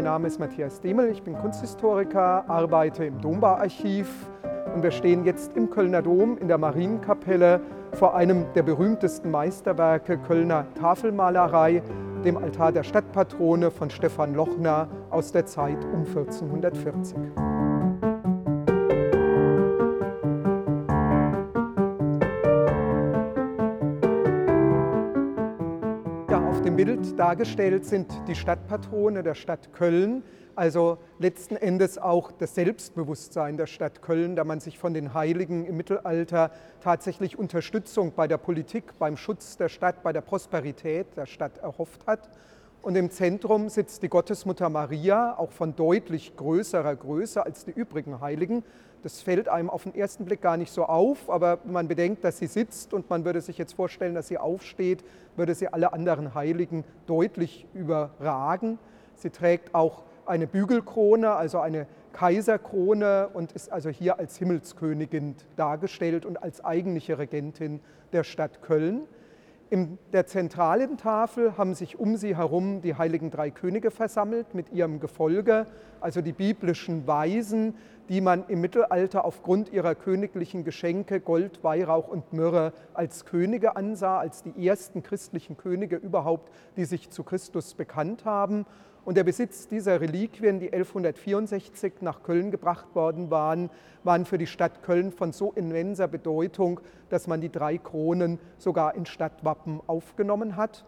Mein Name ist Matthias Demel, ich bin Kunsthistoriker, arbeite im Dombauarchiv und wir stehen jetzt im Kölner Dom in der Marienkapelle vor einem der berühmtesten Meisterwerke Kölner Tafelmalerei, dem Altar der Stadtpatrone von Stefan Lochner aus der Zeit um 1440. Bild dargestellt sind die Stadtpatrone der Stadt Köln, also letzten Endes auch das Selbstbewusstsein der Stadt Köln, da man sich von den Heiligen im Mittelalter tatsächlich Unterstützung bei der Politik, beim Schutz der Stadt, bei der Prosperität der Stadt erhofft hat. Und im Zentrum sitzt die Gottesmutter Maria, auch von deutlich größerer Größe als die übrigen Heiligen. Das fällt einem auf den ersten Blick gar nicht so auf, aber man bedenkt, dass sie sitzt und man würde sich jetzt vorstellen, dass sie aufsteht, würde sie alle anderen Heiligen deutlich überragen. Sie trägt auch eine Bügelkrone, also eine Kaiserkrone und ist also hier als Himmelskönigin dargestellt und als eigentliche Regentin der Stadt Köln. In der zentralen Tafel haben sich um sie herum die heiligen drei Könige versammelt mit ihrem Gefolge, also die biblischen Weisen, die man im Mittelalter aufgrund ihrer königlichen Geschenke Gold, Weihrauch und Myrrhe als Könige ansah, als die ersten christlichen Könige überhaupt, die sich zu Christus bekannt haben. Und der Besitz dieser Reliquien, die 1164 nach Köln gebracht worden waren, waren für die Stadt Köln von so immenser Bedeutung, dass man die drei Kronen sogar in Stadtwappen aufgenommen hat.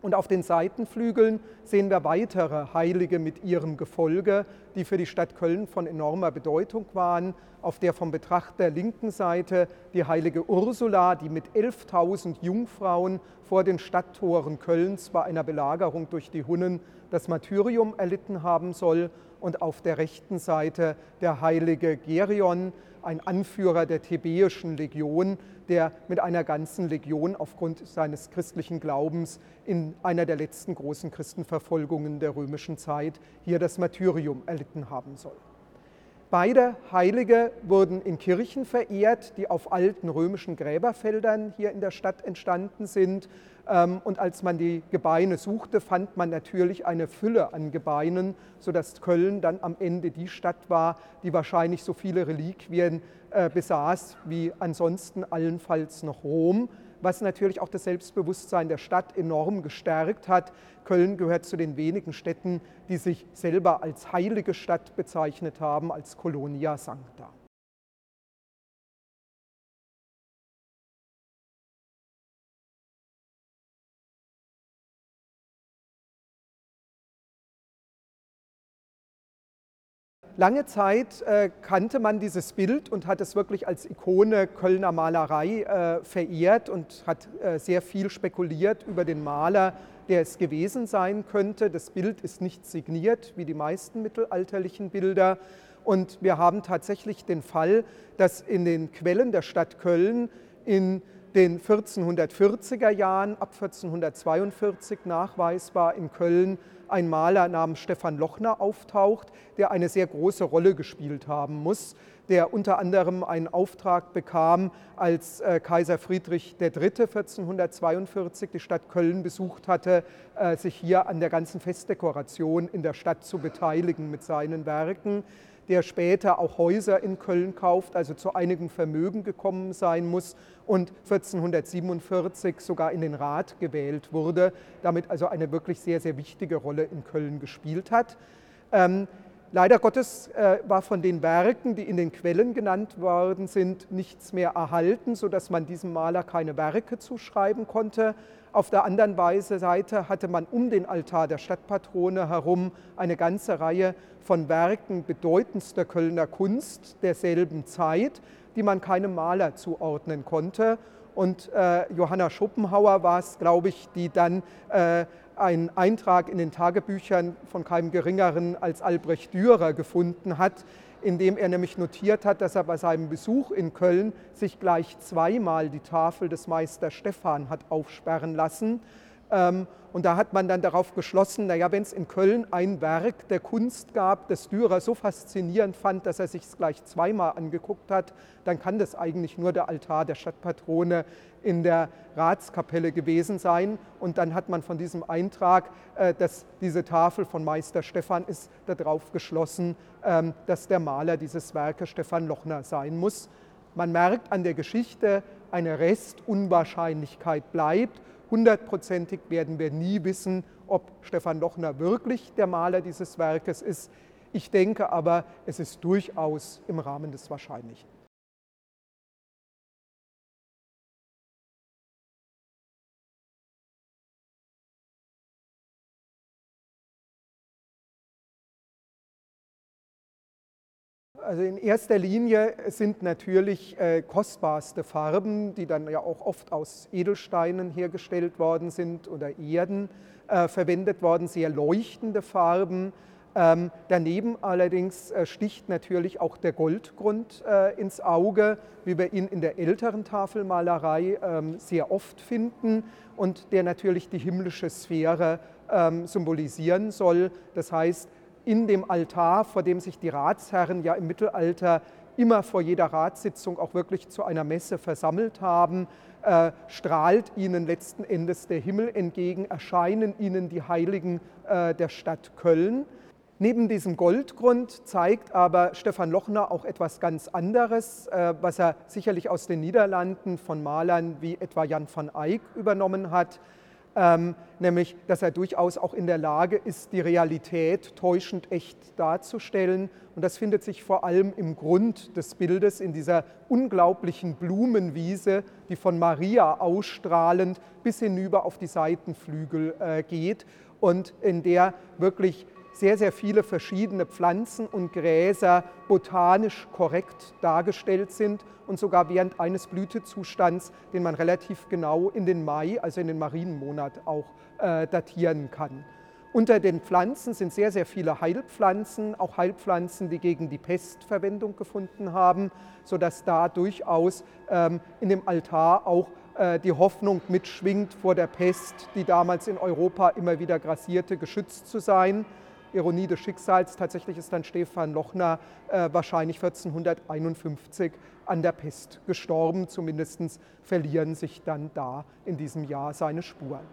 Und auf den Seitenflügeln sehen wir weitere Heilige mit ihrem Gefolge, die für die Stadt Köln von enormer Bedeutung waren. Auf der vom Betrachter linken Seite die heilige Ursula, die mit 11.000 Jungfrauen vor den Stadttoren Kölns bei einer Belagerung durch die Hunnen das Martyrium erlitten haben soll. Und auf der rechten Seite der heilige Gerion, ein Anführer der thebäischen Legion, der mit einer ganzen Legion aufgrund seines christlichen Glaubens in einer der letzten großen Christenverfolgungen der römischen Zeit hier das Martyrium erlitten haben soll. Beide Heilige wurden in Kirchen verehrt, die auf alten römischen Gräberfeldern hier in der Stadt entstanden sind. Ähm, und als man die Gebeine suchte, fand man natürlich eine Fülle an Gebeinen, sodass Köln dann am Ende die Stadt war, die wahrscheinlich so viele Reliquien äh, besaß wie ansonsten allenfalls noch Rom was natürlich auch das Selbstbewusstsein der Stadt enorm gestärkt hat. Köln gehört zu den wenigen Städten, die sich selber als heilige Stadt bezeichnet haben, als Colonia Sancta. Lange Zeit äh, kannte man dieses Bild und hat es wirklich als Ikone Kölner Malerei äh, verehrt und hat äh, sehr viel spekuliert über den Maler, der es gewesen sein könnte. Das Bild ist nicht signiert wie die meisten mittelalterlichen Bilder. Und wir haben tatsächlich den Fall, dass in den Quellen der Stadt Köln in den 1440er Jahren, ab 1442 nachweisbar in Köln, ein Maler namens Stefan Lochner auftaucht, der eine sehr große Rolle gespielt haben muss, der unter anderem einen Auftrag bekam, als äh, Kaiser Friedrich III. 1442 die Stadt Köln besucht hatte, äh, sich hier an der ganzen Festdekoration in der Stadt zu beteiligen mit seinen Werken der später auch Häuser in Köln kauft, also zu einigem Vermögen gekommen sein muss und 1447 sogar in den Rat gewählt wurde, damit also eine wirklich sehr, sehr wichtige Rolle in Köln gespielt hat. Ähm, Leider Gottes äh, war von den Werken, die in den Quellen genannt worden sind, nichts mehr erhalten, sodass man diesem Maler keine Werke zuschreiben konnte. Auf der anderen Seite hatte man um den Altar der Stadtpatrone herum eine ganze Reihe von Werken bedeutendster Kölner Kunst derselben Zeit, die man keinem Maler zuordnen konnte. Und äh, Johanna Schopenhauer war es, glaube ich, die dann äh, einen Eintrag in den Tagebüchern von keinem Geringeren als Albrecht Dürer gefunden hat, in dem er nämlich notiert hat, dass er bei seinem Besuch in Köln sich gleich zweimal die Tafel des Meisters Stephan hat aufsperren lassen. Ähm, und da hat man dann darauf geschlossen, naja, wenn es in Köln ein Werk der Kunst gab, das Dürer so faszinierend fand, dass er sich es gleich zweimal angeguckt hat, dann kann das eigentlich nur der Altar der Stadtpatrone in der Ratskapelle gewesen sein. Und dann hat man von diesem Eintrag, äh, dass diese Tafel von Meister Stephan ist, darauf geschlossen, ähm, dass der Maler dieses Werkes Stefan Lochner sein muss. Man merkt an der Geschichte, eine Restunwahrscheinlichkeit bleibt Hundertprozentig werden wir nie wissen, ob Stefan Lochner wirklich der Maler dieses Werkes ist. Ich denke aber, es ist durchaus im Rahmen des Wahrscheinlichen. Also in erster Linie sind natürlich äh, kostbarste Farben, die dann ja auch oft aus Edelsteinen hergestellt worden sind oder Erden äh, verwendet worden, sehr leuchtende Farben. Ähm, daneben allerdings äh, sticht natürlich auch der Goldgrund ins Auge, wie wir ihn in der älteren Tafelmalerei ähm, sehr oft finden und der natürlich die himmlische Sphäre ähm, symbolisieren soll. Das heißt, in dem Altar, vor dem sich die Ratsherren ja im Mittelalter immer vor jeder Ratssitzung auch wirklich zu einer Messe versammelt haben, äh, strahlt ihnen letzten Endes der Himmel entgegen, erscheinen ihnen die Heiligen äh, der Stadt Köln. Neben diesem Goldgrund zeigt aber Stefan Lochner auch etwas ganz anderes, äh, was er sicherlich aus den Niederlanden von Malern wie etwa Jan van Eyck übernommen hat ähm, nämlich dass er durchaus auch in der Lage ist, die Realität täuschend echt darzustellen. Und das findet sich vor allem im Grund des Bildes, in dieser unglaublichen Blumenwiese, die von Maria ausstrahlend bis hinüber auf die Seitenflügel äh, geht und in der wirklich sehr, sehr viele verschiedene Pflanzen und Gräser botanisch korrekt dargestellt sind und sogar während eines Blütezustands, den man relativ genau in den Mai, also in den Marienmonat auch äh, datieren kann. Unter den Pflanzen sind sehr, sehr viele Heilpflanzen, auch Heilpflanzen, die gegen die Pest Verwendung gefunden haben, sodass da durchaus ähm, in dem Altar auch äh, die Hoffnung mitschwingt, vor der Pest, die damals in Europa immer wieder grassierte, geschützt zu sein. Ironie des Schicksals, tatsächlich ist dann Stefan Lochner äh, wahrscheinlich 1451 an der Pest gestorben. Zumindest verlieren sich dann da in diesem Jahr seine Spuren.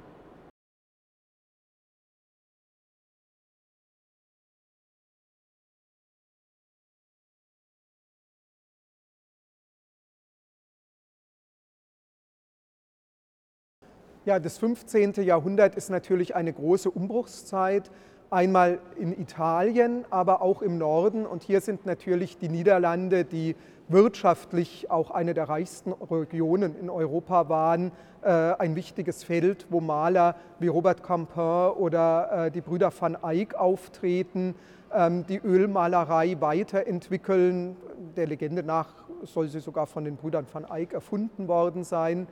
Ja, das 15. Jahrhundert ist natürlich eine große Umbruchszeit einmal in Italien, aber auch im Norden. Und hier sind natürlich die Niederlande, die wirtschaftlich auch eine der reichsten Regionen in Europa waren, äh, ein wichtiges Feld, wo Maler wie Robert Campin oder äh, die Brüder van Eyck auftreten, ähm, die Ölmalerei weiterentwickeln. Der Legende nach soll sie sogar von den Brüdern van Eyck erfunden worden sein.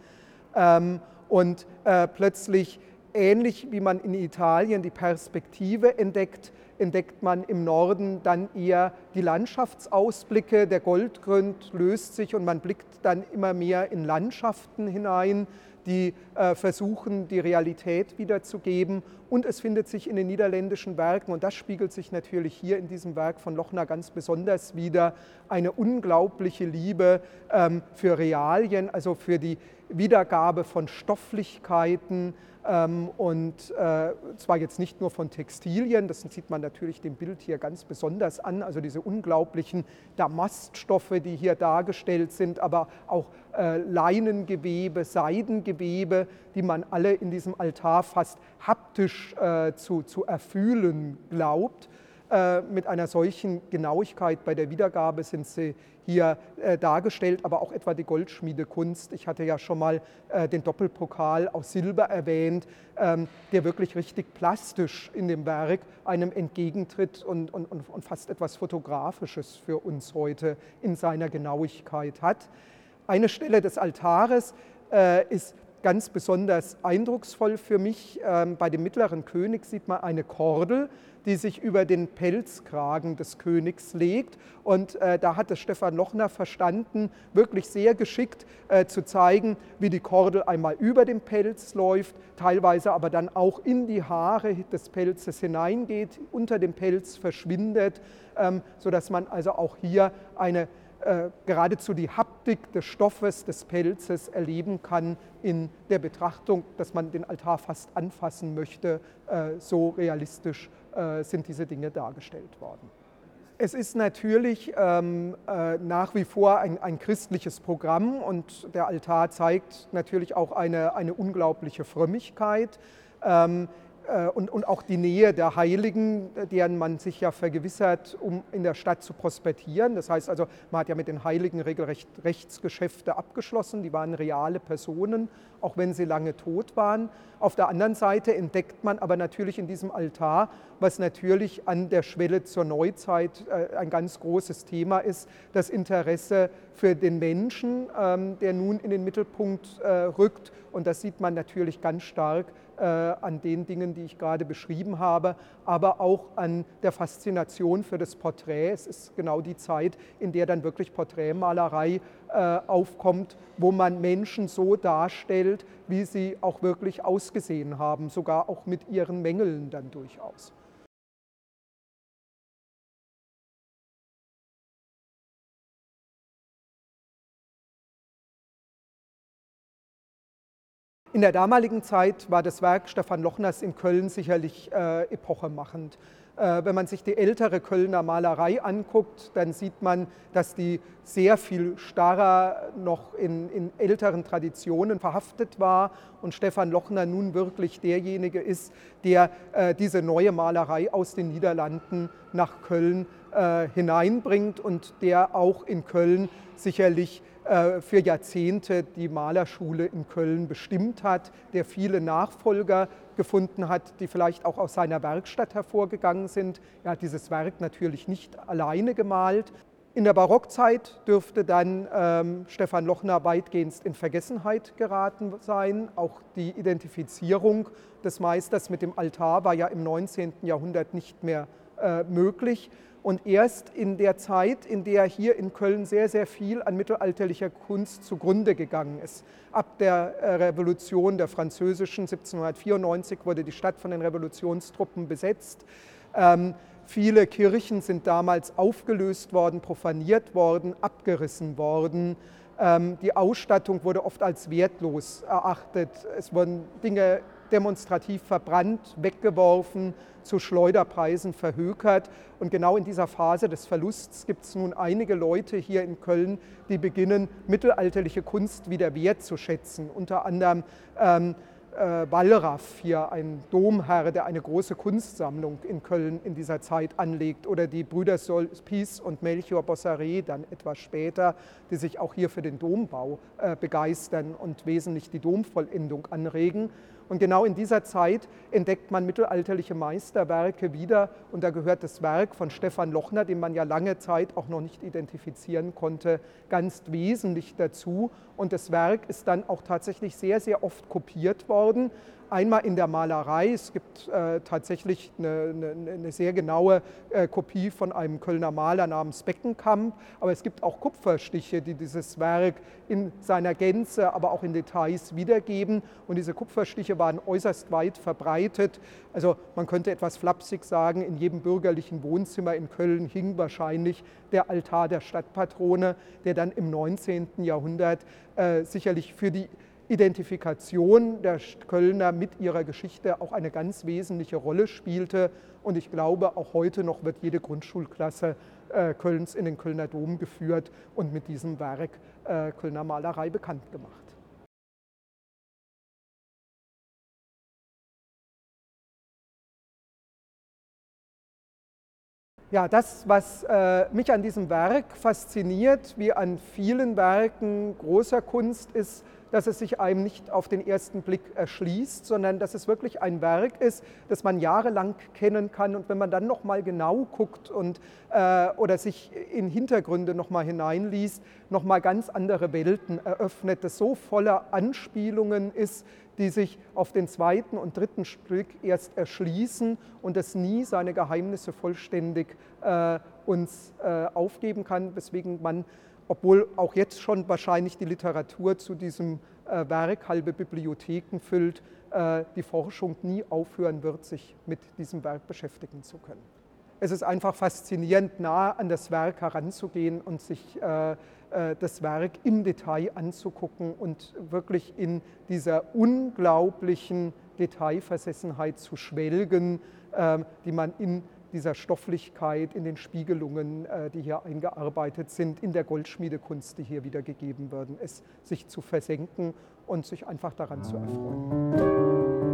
Ähm, und äh, plötzlich ähnlich wie man in Italien die Perspektive entdeckt, entdeckt man im Norden dann eher die Landschaftsausblicke. Der Goldgrund löst sich und man blickt dann immer mehr in Landschaften hinein, die äh, versuchen, die Realität wiederzugeben. Und es findet sich in den niederländischen Werken, und das spiegelt sich natürlich hier in diesem Werk von Lochner ganz besonders wieder, eine unglaubliche Liebe ähm, für Realien, also für die Wiedergabe von Stofflichkeiten, ähm, und äh, zwar jetzt nicht nur von Textilien, das sieht man natürlich dem Bild hier ganz besonders an, also diese unglaublichen Damaststoffe, die hier dargestellt sind, aber auch äh, Leinengewebe, Seidengewebe, die man alle in diesem Altar fast haptisch äh, zu, zu erfühlen glaubt. Äh, mit einer solchen Genauigkeit bei der Wiedergabe sind sie hier äh, dargestellt, aber auch etwa die Goldschmiedekunst. Ich hatte ja schon mal äh, den Doppelpokal aus Silber erwähnt, ähm, der wirklich richtig plastisch in dem Werk einem entgegentritt und, und, und fast etwas Fotografisches für uns heute in seiner Genauigkeit hat. Eine Stelle des Altares ist ganz besonders eindrucksvoll für mich. Ähm, bei dem mittleren König sieht man eine Kordel, die sich über den Pelzkragen des Königs legt. Und äh, da hat es Stefan Lochner verstanden, wirklich sehr geschickt äh, zu zeigen, wie die Kordel einmal über dem Pelz läuft, teilweise aber dann auch in die Haare des Pelzes hineingeht, unter dem Pelz verschwindet, ähm, sodass man also auch hier eine äh, geradezu die Haptik des Stoffes, des Pelzes erleben kann in der Betrachtung, dass man den Altar fast anfassen möchte. Äh, so realistisch äh, sind diese Dinge dargestellt worden. Es ist natürlich ähm, äh, nach wie vor ein, ein, christliches Programm und der Altar zeigt natürlich auch eine, eine unglaubliche Frömmigkeit. Ähm, äh, und, und auch die Nähe der Heiligen, deren man sich ja vergewissert, um in der Stadt zu prospektieren. Das heißt also, man hat ja mit den Heiligen regelrecht Rechtsgeschäfte abgeschlossen, die waren reale Personen, auch wenn sie lange tot waren. Auf der anderen Seite entdeckt man aber natürlich in diesem Altar, was natürlich an der Schwelle zur Neuzeit äh, ein ganz großes Thema ist, das Interesse für den Menschen, ähm, der nun in den Mittelpunkt äh, rückt. Und das sieht man natürlich ganz stark äh, an den Dingen, die ich gerade beschrieben habe, aber auch an der Faszination für das Porträt. Es ist genau die Zeit, in der dann wirklich Porträtmalerei äh, aufkommt, wo man Menschen so darstellt, wie sie auch wirklich ausgesehen haben, sogar auch mit ihren Mängeln dann durchaus. In der damaligen Zeit war das Werk Stefan Lochners in Köln sicherlich äh, epochemachend. Äh, wenn man sich die ältere Kölner Malerei anguckt, dann sieht man, dass die sehr viel starrer noch in, in, älteren Traditionen verhaftet war und Stefan Lochner nun wirklich derjenige ist, der äh, diese neue Malerei aus den Niederlanden nach Köln äh, hineinbringt und der auch in Köln sicherlich äh, für Jahrzehnte die Malerschule in Köln bestimmt hat, der viele Nachfolger gefunden hat, die vielleicht auch aus seiner Werkstatt hervorgegangen sind. Er hat dieses Werk natürlich nicht alleine gemalt. In der Barockzeit dürfte dann ähm, Stefan Lochner weitgehend in Vergessenheit geraten sein. Auch die Identifizierung des Meisters mit dem Altar war ja im 19. Jahrhundert nicht mehr äh, möglich. Und erst in der Zeit, in der hier in Köln sehr, sehr viel an mittelalterlicher Kunst zugrunde gegangen ist. Ab der äh, Revolution der französischen 1794 wurde die Stadt von den Revolutionstruppen besetzt. Ähm, viele Kirchen sind damals aufgelöst worden, profaniert worden, abgerissen worden. Ähm, die Ausstattung wurde oft als wertlos erachtet. Es wurden Dinge demonstrativ verbrannt, weggeworfen, zu Schleuderpreisen verhökert. Und genau in dieser Phase des Verlusts gibt es nun einige Leute hier in Köln, die beginnen, mittelalterliche Kunst wieder wertzuschätzen. Unter anderem ähm, äh, Wallraff, hier ein Domherr, der eine große Kunstsammlung in Köln in dieser Zeit anlegt, oder die Brüder Solpis und Melchior Bossaret dann etwas später, die sich auch hier für den Dombau äh, begeistern und wesentlich die Domvollendung anregen. Und genau in dieser Zeit entdeckt man mittelalterliche Meisterwerke wieder. Und da gehört das Werk von Stefan Lochner, den man ja lange Zeit auch noch nicht identifizieren konnte, ganz wesentlich dazu. Und das Werk ist dann auch tatsächlich sehr, sehr oft kopiert worden. Einmal in der Malerei, es gibt äh, tatsächlich eine, eine, eine, sehr genaue äh, Kopie von einem Kölner Maler namens Beckenkamp, aber es gibt auch Kupferstiche, die dieses Werk in seiner Gänze, aber auch in Details wiedergeben. Und diese Kupferstiche waren äußerst weit verbreitet. Also man könnte etwas flapsig sagen, in jedem bürgerlichen Wohnzimmer in Köln hing wahrscheinlich der Altar der Stadtpatrone, der dann im 19. Jahrhundert äh, sicherlich für die Identifikation der Kölner mit ihrer Geschichte auch eine ganz wesentliche Rolle spielte. Und ich glaube, auch heute noch wird jede Grundschulklasse äh, Kölns in den Kölner Dom geführt und mit diesem Werk äh, Kölner Malerei bekannt gemacht. Ja, das, was äh, mich an diesem Werk fasziniert, wie an vielen Werken großer Kunst, ist, dass es sich einem nicht auf den ersten Blick erschließt, sondern dass es wirklich ein Werk ist, das man jahrelang kennen kann. Und wenn man dann noch mal genau guckt und, äh, oder sich in Hintergründe noch mal hineinliest, noch mal ganz andere Welten eröffnet, das so voller Anspielungen ist, die sich auf den zweiten und dritten Stück erst erschließen und es nie seine Geheimnisse vollständig äh, uns äh, aufgeben kann, weswegen man obwohl auch jetzt schon wahrscheinlich die Literatur zu diesem äh, Werk halbe Bibliotheken füllt, äh, die Forschung nie aufhören wird, sich mit diesem Werk beschäftigen zu können. Es ist einfach faszinierend, nah an das Werk heranzugehen und sich äh, das Werk im Detail anzugucken und wirklich in dieser unglaublichen Detailversessenheit zu schwelgen, die man in dieser Stofflichkeit, in den Spiegelungen, äh, die hier eingearbeitet sind, in der Goldschmiedekunst, die hier wiedergegeben werden, es sich zu versenken und sich einfach daran zu erfreuen.